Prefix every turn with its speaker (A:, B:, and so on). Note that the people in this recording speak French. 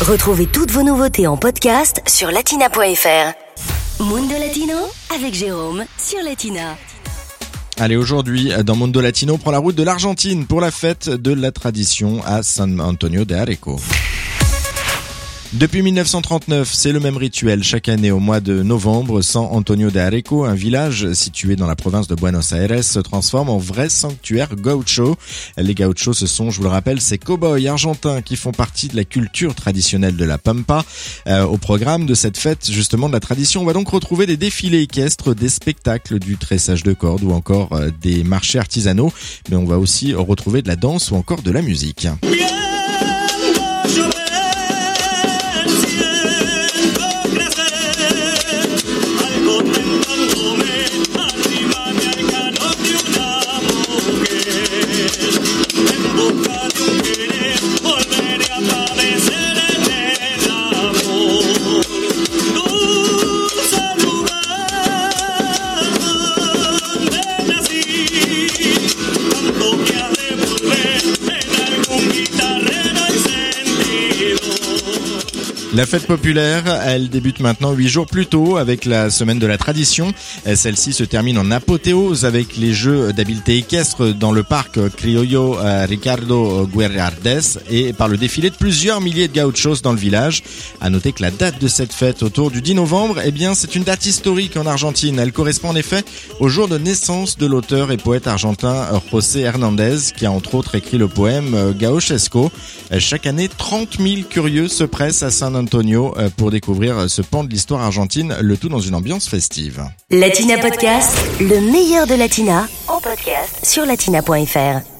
A: Retrouvez toutes vos nouveautés en podcast sur latina.fr. Mundo Latino avec Jérôme sur Latina.
B: Allez, aujourd'hui, dans Mundo Latino, on prend la route de l'Argentine pour la fête de la tradition à San Antonio de Areco. Depuis 1939, c'est le même rituel chaque année au mois de novembre. San Antonio de Areco, un village situé dans la province de Buenos Aires, se transforme en vrai sanctuaire gaucho. Les gauchos, ce sont, je vous le rappelle, ces cow-boys argentins qui font partie de la culture traditionnelle de la Pampa. Euh, au programme de cette fête, justement, de la tradition, on va donc retrouver des défilés équestres, des spectacles du tressage de cordes ou encore euh, des marchés artisanaux. Mais on va aussi retrouver de la danse ou encore de la musique. La fête populaire, elle débute maintenant huit jours plus tôt avec la semaine de la tradition. Celle-ci se termine en apothéose avec les jeux d'habileté équestre dans le parc Criollo euh, Ricardo Guerrardes et par le défilé de plusieurs milliers de gauchos dans le village. À noter que la date de cette fête autour du 10 novembre, eh bien, c'est une date historique en Argentine. Elle correspond en effet au jour de naissance de l'auteur et poète argentin José Hernandez qui a entre autres écrit le poème Gauchesco. Chaque année, 30 000 curieux se pressent à San Antonio euh, pour découvrir ce pan de l'histoire argentine, le tout dans une ambiance festive.
A: Latina Podcast, le meilleur de Latina, en podcast sur latina.fr.